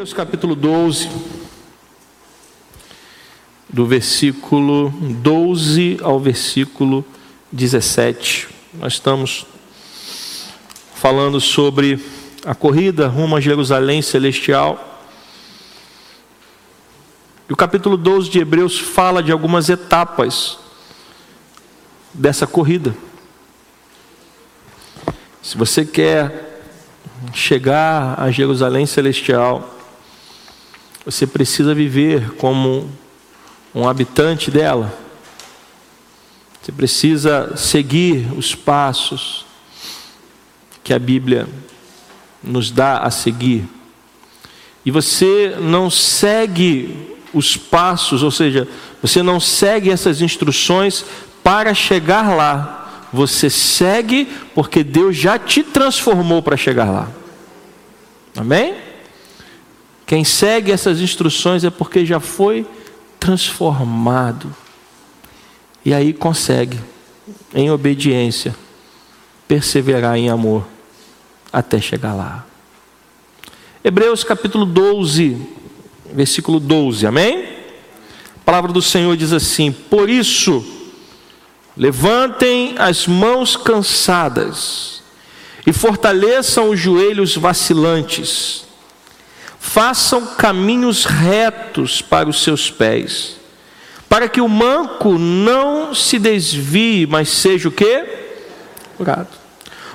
Hebreus capítulo 12, do versículo 12 ao versículo 17. Nós estamos falando sobre a corrida rumo a Jerusalém celestial. E o capítulo 12 de Hebreus fala de algumas etapas dessa corrida. Se você quer chegar a Jerusalém celestial, você precisa viver como um habitante dela. Você precisa seguir os passos que a Bíblia nos dá a seguir. E você não segue os passos, ou seja, você não segue essas instruções para chegar lá você segue porque Deus já te transformou para chegar lá. Amém? Quem segue essas instruções é porque já foi transformado. E aí consegue, em obediência, perseverar em amor até chegar lá. Hebreus capítulo 12, versículo 12, amém? A palavra do Senhor diz assim: Por isso, Levantem as mãos cansadas e fortaleçam os joelhos vacilantes. Façam caminhos retos para os seus pés, para que o manco não se desvie, mas seja o que? Curado.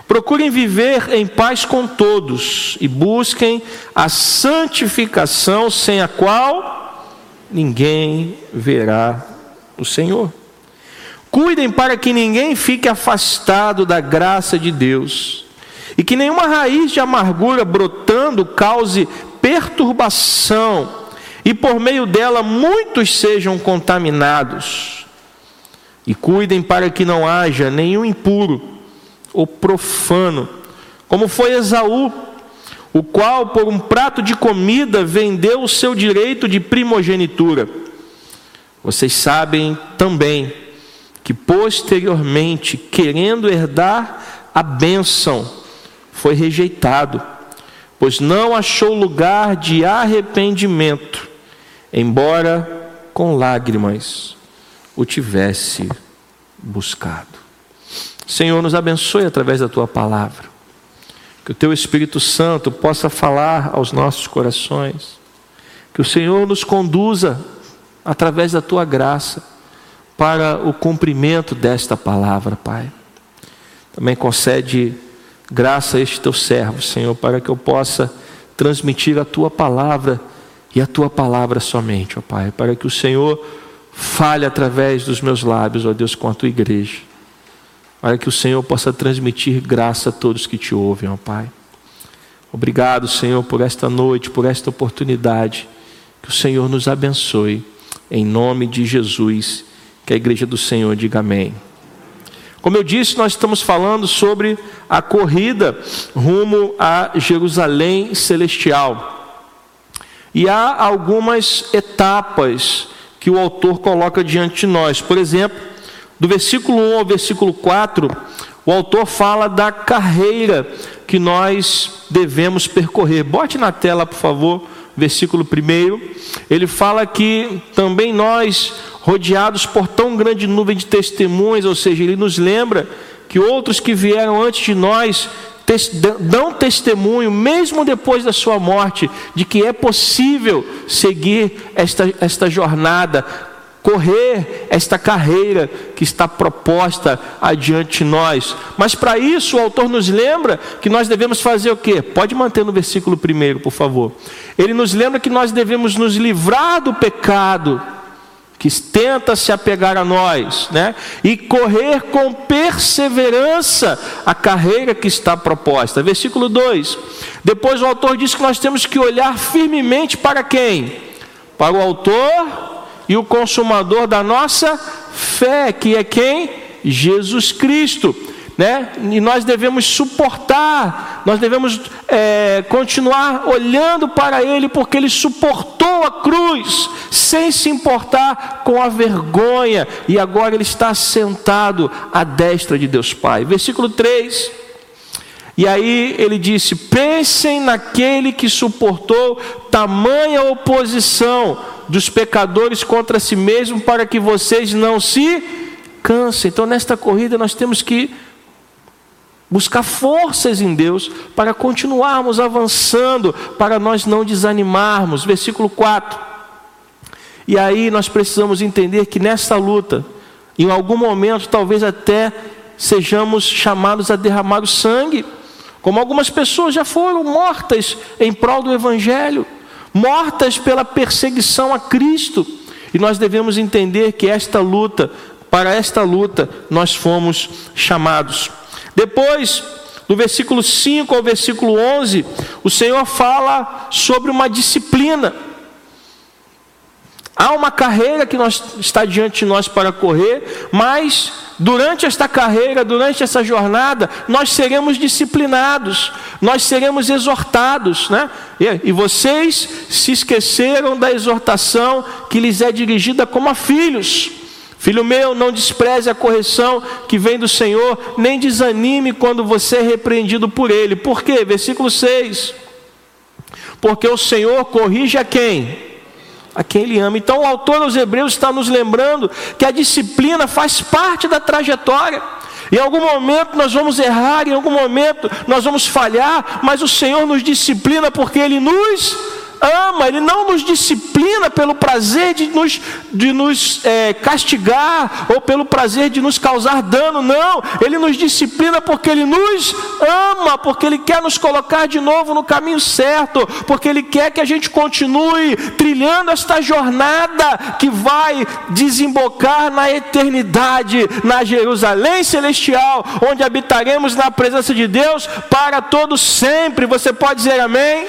Procurem viver em paz com todos e busquem a santificação sem a qual ninguém verá o Senhor. Cuidem para que ninguém fique afastado da graça de Deus, e que nenhuma raiz de amargura brotando cause perturbação, e por meio dela muitos sejam contaminados. E cuidem para que não haja nenhum impuro ou profano, como foi Esaú, o qual por um prato de comida vendeu o seu direito de primogenitura. Vocês sabem também que posteriormente, querendo herdar a bênção, foi rejeitado, pois não achou lugar de arrependimento, embora com lágrimas o tivesse buscado. Senhor, nos abençoe através da tua palavra, que o teu Espírito Santo possa falar aos nossos corações, que o Senhor nos conduza através da tua graça para o cumprimento desta palavra, Pai. Também concede graça a este teu servo, Senhor, para que eu possa transmitir a tua palavra e a tua palavra somente, ó Pai, para que o Senhor fale através dos meus lábios, ó Deus, com a tua igreja, para que o Senhor possa transmitir graça a todos que te ouvem, ó Pai. Obrigado, Senhor, por esta noite, por esta oportunidade. Que o Senhor nos abençoe, em nome de Jesus. Que a igreja do Senhor diga amém. Como eu disse, nós estamos falando sobre a corrida rumo a Jerusalém celestial. E há algumas etapas que o autor coloca diante de nós. Por exemplo, do versículo 1 ao versículo 4, o autor fala da carreira que nós devemos percorrer. Bote na tela, por favor, versículo 1. Ele fala que também nós rodeados por tão grande nuvem de testemunhas, ou seja, ele nos lembra que outros que vieram antes de nós dão testemunho, mesmo depois da sua morte, de que é possível seguir esta, esta jornada, correr esta carreira que está proposta adiante de nós. Mas para isso o autor nos lembra que nós devemos fazer o quê? Pode manter no versículo primeiro, por favor. Ele nos lembra que nós devemos nos livrar do pecado que tenta se apegar a nós, né? E correr com perseverança a carreira que está proposta. Versículo 2. Depois o autor diz que nós temos que olhar firmemente para quem? Para o autor e o consumador da nossa fé, que é quem? Jesus Cristo né? E nós devemos suportar, nós devemos é, continuar olhando para Ele, porque Ele suportou a cruz, sem se importar com a vergonha, e agora Ele está sentado à destra de Deus Pai. Versículo 3: E aí ele disse: pensem naquele que suportou tamanha oposição dos pecadores contra si mesmo, para que vocês não se cansem. Então, nesta corrida, nós temos que buscar forças em Deus para continuarmos avançando, para nós não desanimarmos. Versículo 4. E aí nós precisamos entender que nesta luta, em algum momento, talvez até sejamos chamados a derramar o sangue, como algumas pessoas já foram mortas em prol do Evangelho, mortas pela perseguição a Cristo. E nós devemos entender que esta luta, para esta luta, nós fomos chamados. Depois, do versículo 5 ao versículo 11, o Senhor fala sobre uma disciplina. Há uma carreira que nós, está diante de nós para correr, mas durante esta carreira, durante essa jornada, nós seremos disciplinados, nós seremos exortados, né? E, e vocês se esqueceram da exortação que lhes é dirigida como a filhos. Filho meu, não despreze a correção que vem do Senhor, nem desanime quando você é repreendido por Ele. Por quê? Versículo 6. Porque o Senhor corrige a quem? A quem Ele ama. Então o autor aos Hebreus está nos lembrando que a disciplina faz parte da trajetória. Em algum momento nós vamos errar, em algum momento nós vamos falhar, mas o Senhor nos disciplina porque Ele nos ama, Ele não nos disciplina pelo prazer de nos, de nos é, castigar ou pelo prazer de nos causar dano, não, Ele nos disciplina porque Ele nos ama, porque Ele quer nos colocar de novo no caminho certo, porque Ele quer que a gente continue trilhando esta jornada que vai desembocar na eternidade, na Jerusalém celestial, onde habitaremos na presença de Deus para todos sempre. Você pode dizer amém?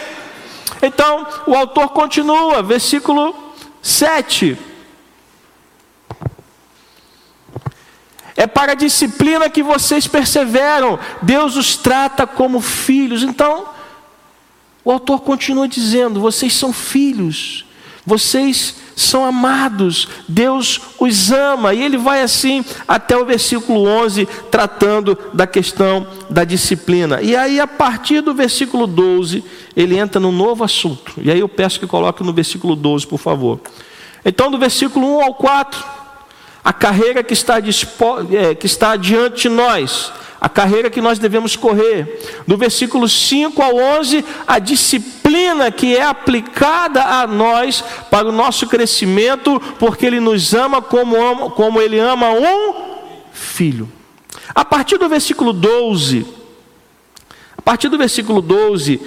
Então, o autor continua, versículo 7. É para a disciplina que vocês perseveram, Deus os trata como filhos. Então, o autor continua dizendo: vocês são filhos, vocês são amados, Deus os ama, e ele vai assim até o versículo 11, tratando da questão da disciplina. E aí, a partir do versículo 12, ele entra num novo assunto, e aí eu peço que coloque no versículo 12, por favor. Então, do versículo 1 ao 4, a carreira que está, dispo... é, que está diante de nós, a carreira que nós devemos correr. Do versículo 5 ao 11, a disciplina que é aplicada a nós para o nosso crescimento, porque Ele nos ama como, como Ele ama um filho. A partir do versículo 12, a partir do versículo 12,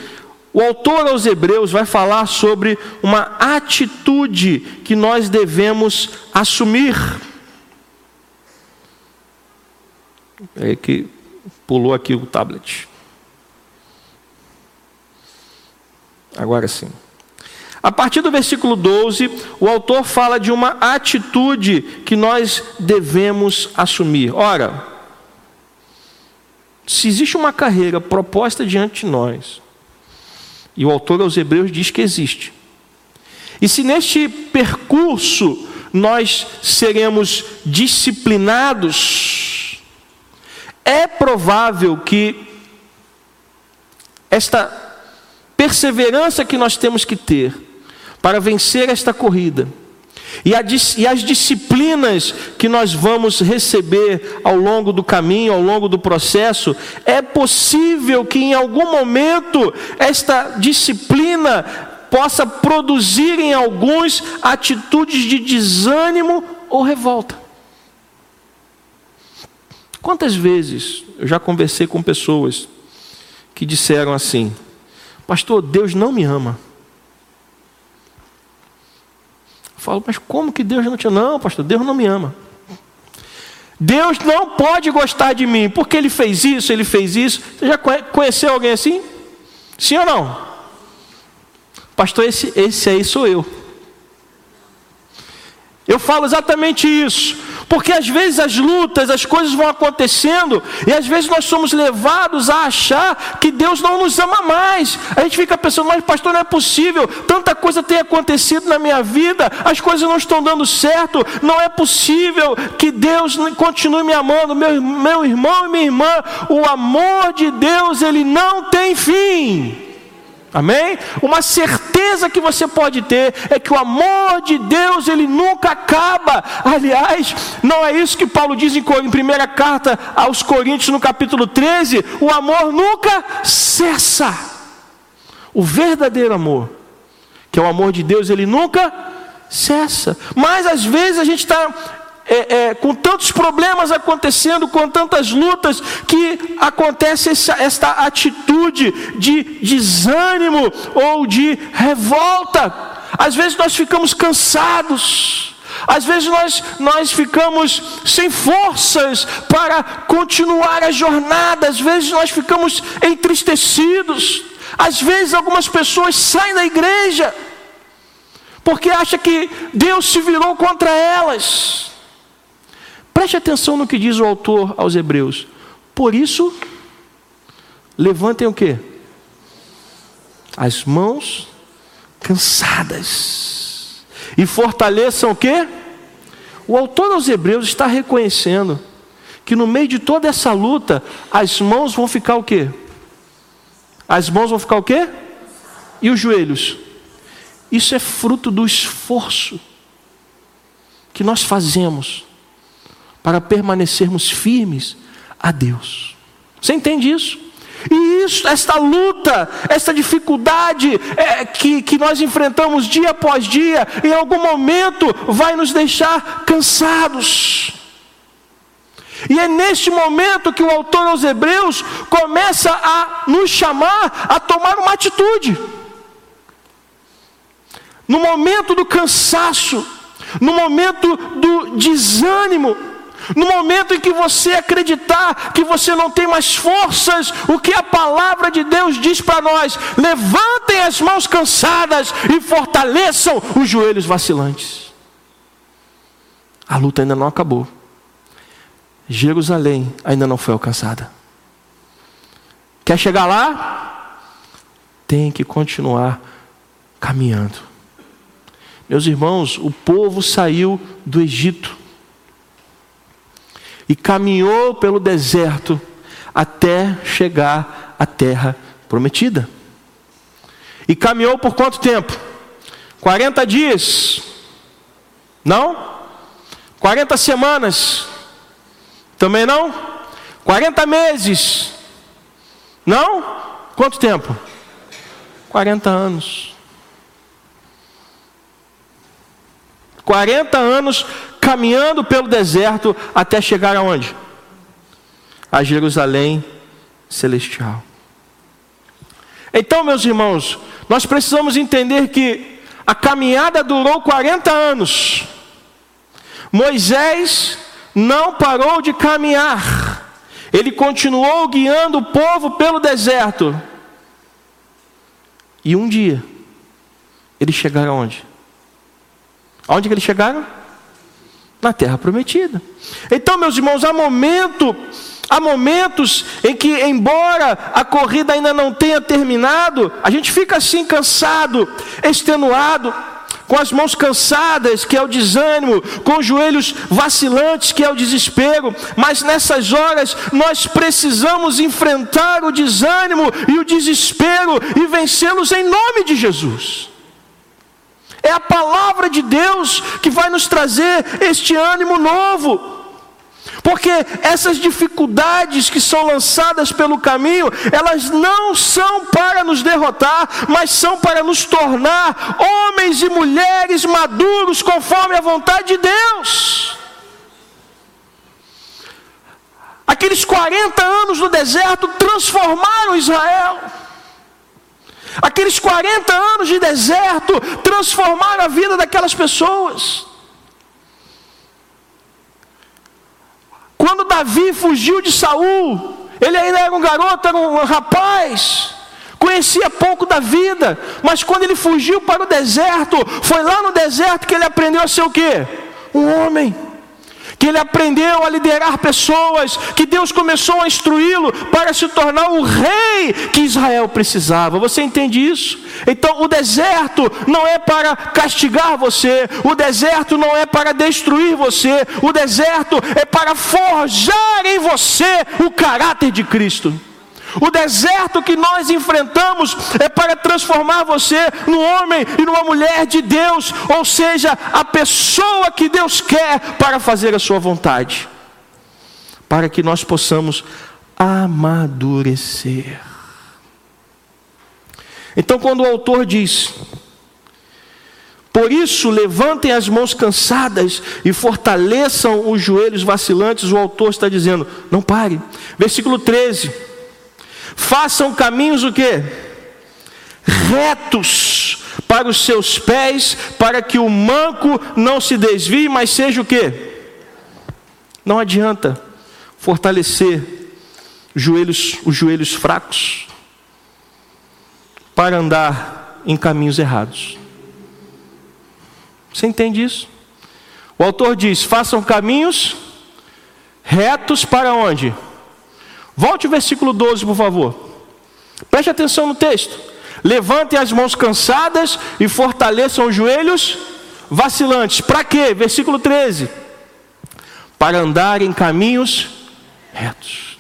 o autor aos Hebreus vai falar sobre uma atitude que nós devemos assumir. É que Pulou aqui o tablet. Agora sim. A partir do versículo 12, o autor fala de uma atitude que nós devemos assumir. Ora, se existe uma carreira proposta diante de nós, e o autor aos Hebreus diz que existe, e se neste percurso nós seremos disciplinados, é provável que esta perseverança que nós temos que ter para vencer esta corrida, e, a, e, as disciplinas que nós vamos receber ao longo do caminho, ao longo do processo, é possível que em algum momento esta disciplina possa produzir em alguns atitudes de desânimo ou revolta. Quantas vezes eu já conversei com pessoas que disseram assim: Pastor, Deus não me ama. Eu falo, mas como que Deus não te ama? Não, pastor, Deus não me ama. Deus não pode gostar de mim, porque Ele fez isso, Ele fez isso. Você já conheceu alguém assim? Sim ou não? Pastor, esse, esse aí sou eu. Eu falo exatamente isso Porque às vezes as lutas, as coisas vão acontecendo, e às vezes nós somos levados a achar que Deus não nos ama mais. A gente fica pensando, mas pastor, não é possível, tanta coisa tem acontecido na minha vida, as coisas não estão dando certo, não é possível que Deus continue me amando, meu, meu irmão e minha irmã, o amor de Deus, ele não tem fim. Amém? Uma certeza que você pode ter é que o amor de Deus ele nunca acaba. Aliás, não é isso que Paulo diz em, primeira carta aos Coríntios no capítulo 13, o amor nunca cessa. O verdadeiro amor, que é o amor de Deus, ele nunca cessa. Mas às vezes a gente está é, é, com tantos problemas acontecendo, com tantas lutas, que acontece essa, esta atitude de desânimo ou de revolta. Às vezes nós ficamos cansados. Às vezes nós, nós ficamos sem forças para continuar a jornada, às vezes nós ficamos entristecidos, às vezes algumas pessoas saem da igreja, porque acham que Deus se virou contra elas. Preste atenção no que diz o autor aos Hebreus. Por isso, levantem o que? As mãos cansadas. E fortaleçam o que? O autor aos Hebreus está reconhecendo que no meio de toda essa luta, as mãos vão ficar o quê? As mãos vão ficar o quê? E os joelhos? Isso é fruto do esforço que nós fazemos para permanecermos firmes a Deus. Você entende isso? E isso, esta luta, esta dificuldade é, que, que nós enfrentamos dia após dia, em algum momento vai nos deixar cansados. E é neste momento que o autor aos Hebreus começa a nos chamar a tomar uma atitude. No momento do cansaço, no momento do desânimo, no momento em que você acreditar que você não tem mais forças, o que a palavra de Deus diz para nós: levantem as mãos cansadas e fortaleçam os joelhos vacilantes. A luta ainda não acabou. Jerusalém ainda não foi alcançada. Quer chegar lá? Tem que continuar caminhando. Meus irmãos, o povo saiu do Egito e caminhou pelo deserto até chegar à terra prometida. E caminhou por quanto tempo? 40 dias? Não? 40 semanas? Também não? 40 meses? Não? Quanto tempo? 40 anos. 40 anos caminhando pelo deserto até chegar aonde? A Jerusalém celestial. Então, meus irmãos, nós precisamos entender que a caminhada durou 40 anos. Moisés não parou de caminhar. Ele continuou guiando o povo pelo deserto. E um dia, eles chegaram aonde? Aonde que eles chegaram? Na terra prometida. Então, meus irmãos, há momento, há momentos em que, embora a corrida ainda não tenha terminado, a gente fica assim cansado, extenuado, com as mãos cansadas, que é o desânimo, com os joelhos vacilantes, que é o desespero, mas nessas horas nós precisamos enfrentar o desânimo e o desespero e vencê-los em nome de Jesus. É a palavra de Deus que vai nos trazer este ânimo novo. Porque essas dificuldades que são lançadas pelo caminho, elas não são para nos derrotar, mas são para nos tornar homens e mulheres maduros conforme a vontade de Deus. Aqueles 40 anos no deserto transformaram Israel. Aqueles 40 anos de deserto transformaram a vida daquelas pessoas. Quando Davi fugiu de Saul, ele ainda era um garoto, era um rapaz, conhecia pouco da vida, mas quando ele fugiu para o deserto, foi lá no deserto que ele aprendeu a ser o quê? Um homem que ele aprendeu a liderar pessoas, que Deus começou a instruí-lo para se tornar o rei que Israel precisava. Você entende isso? Então, o deserto não é para castigar você, o deserto não é para destruir você, o deserto é para forjar em você o caráter de Cristo. O deserto que nós enfrentamos é para transformar você num homem e numa mulher de Deus, ou seja, a pessoa que Deus quer para fazer a sua vontade, para que nós possamos amadurecer. Então, quando o autor diz, por isso, levantem as mãos cansadas e fortaleçam os joelhos vacilantes. O autor está dizendo: não pare. Versículo 13. Façam caminhos o quê? Retos para os seus pés, para que o manco não se desvie, mas seja o quê? Não adianta fortalecer os joelhos, os joelhos fracos para andar em caminhos errados. Você entende isso? O autor diz: façam caminhos retos para onde? Volte o versículo 12, por favor. Preste atenção no texto. Levantem as mãos cansadas e fortaleçam os joelhos vacilantes. Para quê? Versículo 13. Para andar em caminhos retos.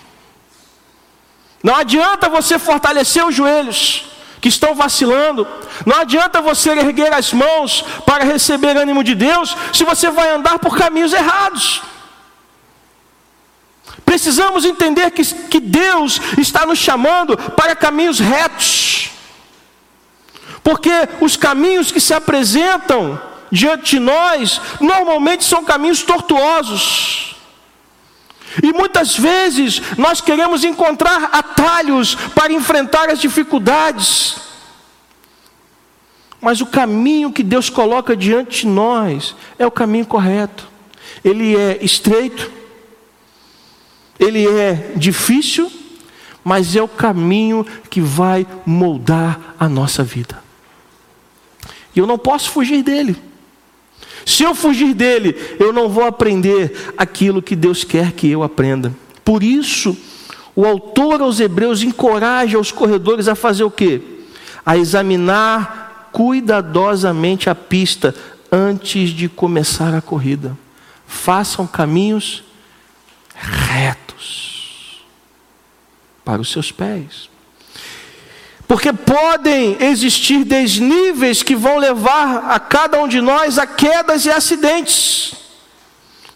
Não adianta você fortalecer os joelhos que estão vacilando. Não adianta você erguer as mãos para receber ânimo de Deus se você vai andar por caminhos errados. Precisamos entender que, que Deus está nos chamando para caminhos retos, porque os caminhos que se apresentam diante de nós normalmente são caminhos tortuosos. E muitas vezes nós queremos encontrar atalhos para enfrentar as dificuldades. Mas o caminho que Deus coloca diante de nós é o caminho correto. Ele é estreito, ele é difícil, mas é o caminho que vai moldar a nossa vida. E eu não posso fugir dele. Se eu fugir dele, eu não vou aprender aquilo que Deus quer que eu aprenda. Por isso, o autor aos Hebreus encoraja os corredores a fazer o quê? A examinar cuidadosamente a pista antes de começar a corrida. Façam caminhos retos para os seus pés. Porque podem existir desníveis que vão levar a cada um de nós a quedas e acidentes.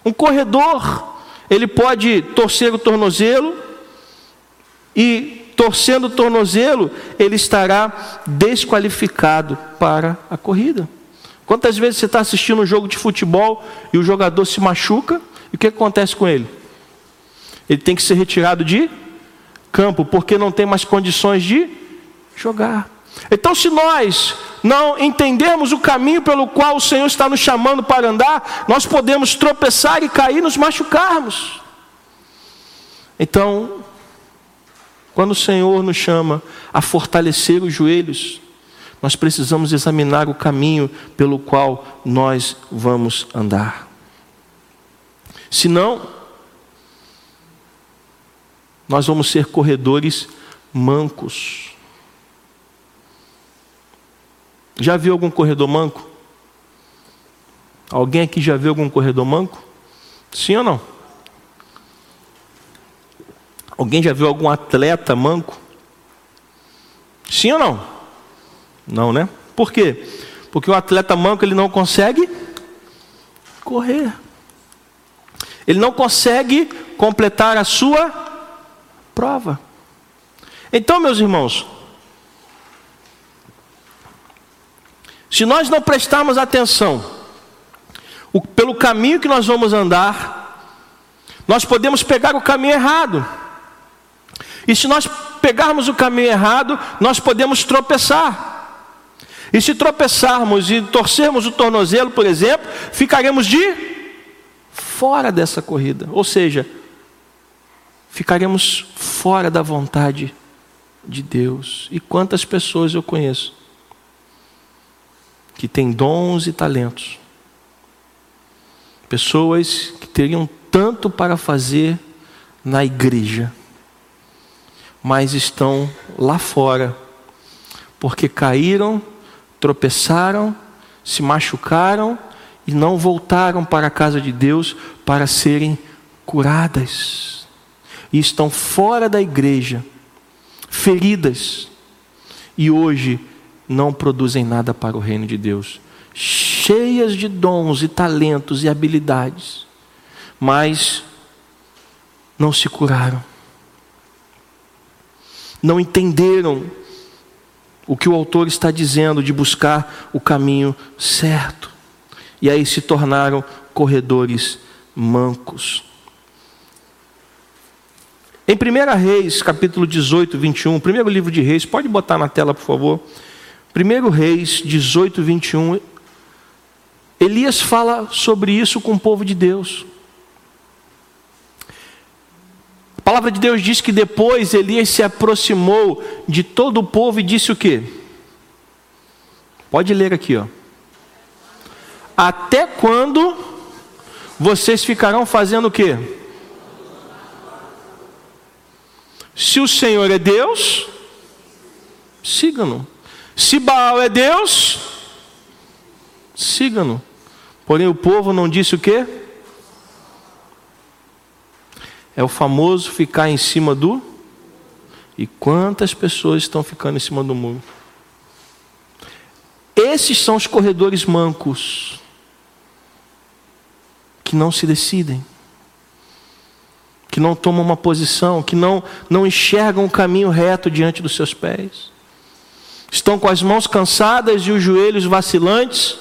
Um corredor, ele pode torcer o tornozelo e torcendo o tornozelo, ele estará desqualificado para a corrida. Quantas vezes você está assistindo um jogo de futebol e o jogador se machuca, e o que acontece com ele? Ele tem que ser retirado de campo, porque não tem mais condições de jogar. Então, se nós não entendermos o caminho pelo qual o Senhor está nos chamando para andar, nós podemos tropeçar e cair, nos machucarmos. Então, quando o Senhor nos chama a fortalecer os joelhos, nós precisamos examinar o caminho pelo qual nós vamos andar. Senão, nós vamos ser corredores mancos. Já viu algum corredor manco? Alguém aqui já viu algum corredor manco? Sim ou não? Alguém já viu algum atleta manco? Sim ou não? Não, né? Por quê? Porque o atleta manco ele não consegue correr. Ele não consegue completar a sua prova. Então, meus irmãos, se nós não prestarmos atenção o, pelo caminho que nós vamos andar, nós podemos pegar o caminho errado. E se nós pegarmos o caminho errado, nós podemos tropeçar. E se tropeçarmos e torcermos o tornozelo, por exemplo, ficaremos de fora dessa corrida. Ou seja, ficaremos fora da vontade de Deus. E quantas pessoas eu conheço que têm dons e talentos, Pessoas que teriam tanto para fazer na igreja, mas estão lá fora, porque caíram, tropeçaram, se machucaram e não voltaram para a casa de Deus para serem curadas. E estão fora da igreja, feridas, e hoje não produzem nada para o reino de Deus, cheias de dons e talentos e habilidades, mas não se curaram, não entenderam o que o autor está dizendo de buscar o caminho certo, e aí se tornaram corredores mancos. Em 1 Reis, capítulo 18, 21, primeiro livro de Reis, pode botar na tela, por favor. 1 Reis 18, 21. Elias fala sobre isso com o povo de Deus. A palavra de Deus diz que depois Elias se aproximou de todo o povo e disse o quê? Pode ler aqui, ó. Até quando vocês ficarão fazendo o quê? Se o Senhor é Deus, siga-no. Se Baal é Deus, siga-no. Porém, o povo não disse o quê? É o famoso ficar em cima do. E quantas pessoas estão ficando em cima do muro? Esses são os corredores mancos que não se decidem que não tomam uma posição, que não, não enxergam o caminho reto diante dos seus pés. Estão com as mãos cansadas e os joelhos vacilantes,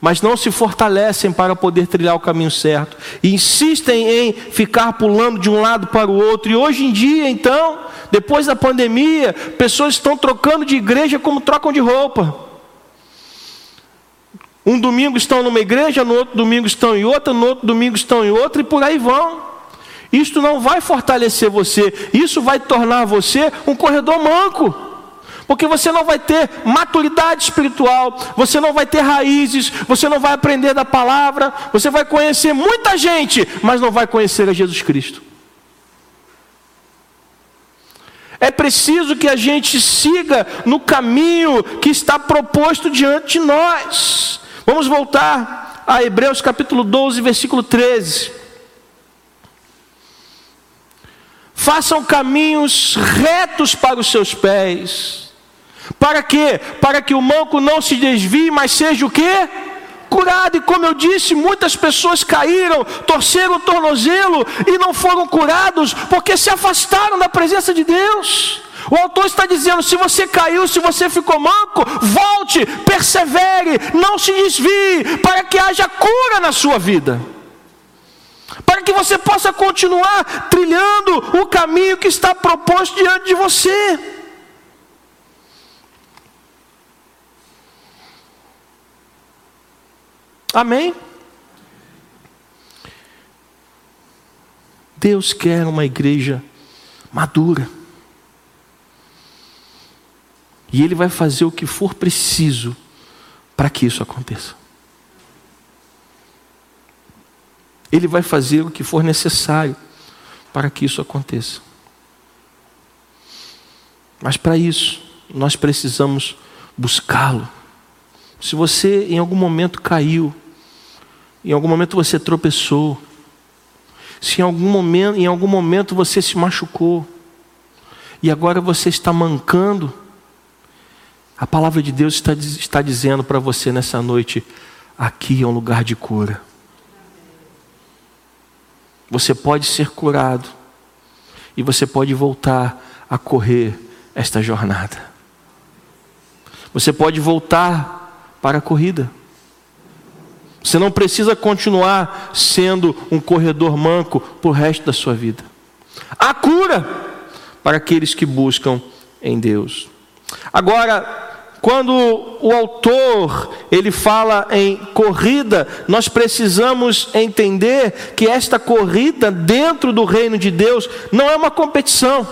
mas não se fortalecem para poder trilhar o caminho certo. E insistem em ficar pulando de um lado para o outro. E hoje em dia, então, depois da pandemia, pessoas estão trocando de igreja como trocam de roupa. Um domingo estão numa igreja, no outro domingo estão em outra, no outro domingo estão em outra, e por aí vão. Isto não vai fortalecer você, isso vai tornar você um corredor manco. Porque você não vai ter maturidade espiritual, você não vai ter raízes, você não vai aprender da palavra, você vai conhecer muita gente, mas não vai conhecer a Jesus Cristo. É preciso que a gente siga no caminho que está proposto diante de nós. Vamos voltar a Hebreus capítulo 12, versículo 13. Façam caminhos retos para os seus pés. Para quê? Para que o manco não se desvie, mas seja o quê? Curado. E como eu disse, muitas pessoas caíram, torceram o tornozelo e não foram curados porque se afastaram da presença de Deus. O autor está dizendo: se você caiu, se você ficou manco, volte, persevere, não se desvie, para que haja cura na sua vida para que você possa continuar trilhando o caminho que está proposto diante de você. Amém? Deus quer uma igreja madura. E Ele vai fazer o que for preciso para que isso aconteça. Ele vai fazer o que for necessário para que isso aconteça. Mas para isso, nós precisamos buscá-lo. Se você em algum momento caiu, em algum momento você tropeçou, se em algum momento, em algum momento você se machucou, e agora você está mancando, a palavra de Deus está, está dizendo para você nessa noite: aqui é um lugar de cura. Você pode ser curado e você pode voltar a correr esta jornada. Você pode voltar para a corrida. Você não precisa continuar sendo um corredor manco para o resto da sua vida. Há cura para aqueles que buscam em Deus. Agora, quando o autor ele fala em corrida, nós precisamos entender que esta corrida dentro do reino de Deus não é uma competição.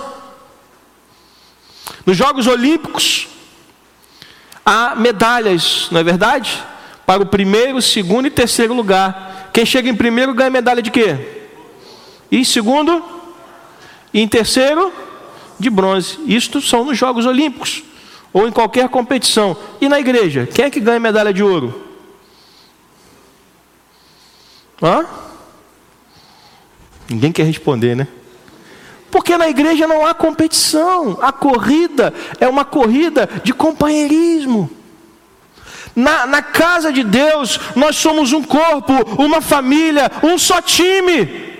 Nos Jogos Olímpicos há medalhas, não é verdade? Para o primeiro, segundo e terceiro lugar. Quem chega em primeiro ganha medalha de quê? E em segundo? E em terceiro? De bronze. Isto são nos Jogos Olímpicos ou em qualquer competição. E na igreja, quem é que ganha medalha de ouro? Hã? Ninguém quer responder, né? Porque na igreja não há competição, a corrida é uma corrida de companheirismo. Na, na casa de Deus, nós somos um corpo, uma família, um só time.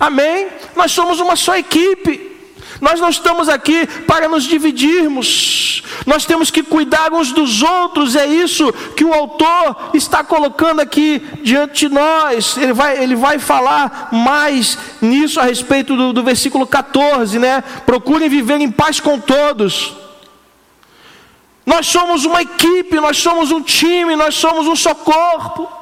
Amém? Nós somos uma só equipe. Nós não estamos aqui para nos dividirmos, nós temos que cuidar uns dos outros, é isso que o autor está colocando aqui diante de nós. Ele vai, ele vai falar mais nisso a respeito do, do versículo 14, né? Procurem viver em paz com todos. Nós somos uma equipe, nós somos um time, nós somos um só corpo.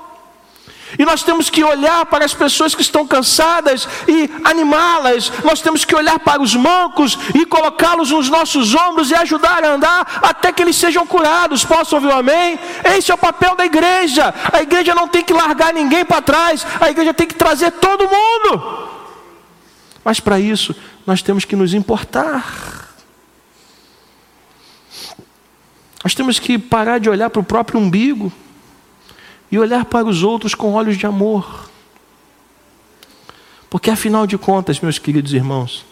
E nós temos que olhar para as pessoas que estão cansadas e animá-las. Nós temos que olhar para os mancos e colocá-los nos nossos ombros e ajudar a andar até que eles sejam curados. Posso ouvir um amém? Esse é o papel da igreja. A igreja não tem que largar ninguém para trás. A igreja tem que trazer todo mundo. Mas para isso, nós temos que nos importar. Nós temos que parar de olhar para o próprio umbigo e olhar para os outros com olhos de amor. Porque afinal de contas, meus queridos irmãos,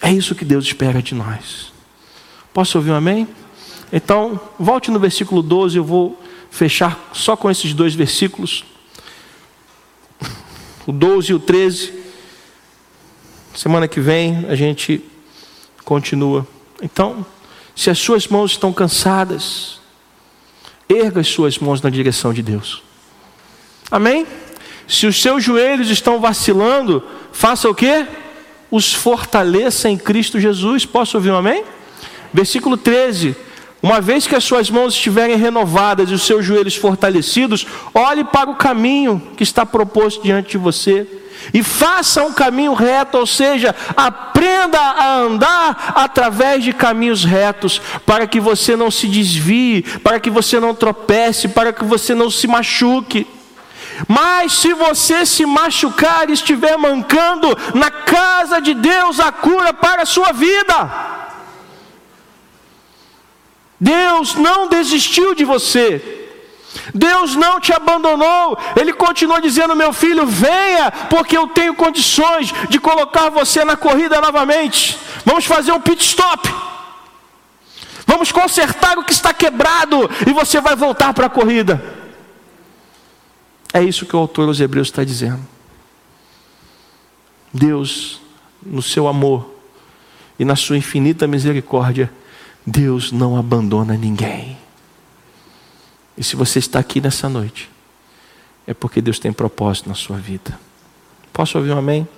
é isso que Deus espera de nós. Posso ouvir um amém? Então, volte no versículo 12, eu vou fechar só com esses dois versículos. O 12 e o 13. Semana que vem a gente continua. Então, se as suas mãos estão cansadas, erga as suas mãos na direção de Deus. Amém? Se os seus joelhos estão vacilando, faça o que? Os fortaleça em Cristo Jesus. Posso ouvir um amém? Versículo 13. Uma vez que as suas mãos estiverem renovadas e os seus joelhos fortalecidos, olhe para o caminho que está proposto diante de você e faça um caminho reto, ou seja, aprenda a andar através de caminhos retos, para que você não se desvie, para que você não tropece, para que você não se machuque. Mas se você se machucar e estiver mancando, na casa de Deus a cura para a sua vida. Deus não desistiu de você. Deus não te abandonou, Ele continua dizendo: meu filho, venha, porque eu tenho condições de colocar você na corrida novamente. Vamos fazer um pit stop. Vamos consertar o que está quebrado e você vai voltar para a corrida. É isso que o autor aos Hebreus está dizendo. Deus, no seu amor e na sua infinita misericórdia, Deus não abandona ninguém. E se você está aqui nessa noite, é porque Deus tem propósito na sua vida. Posso ouvir um amém?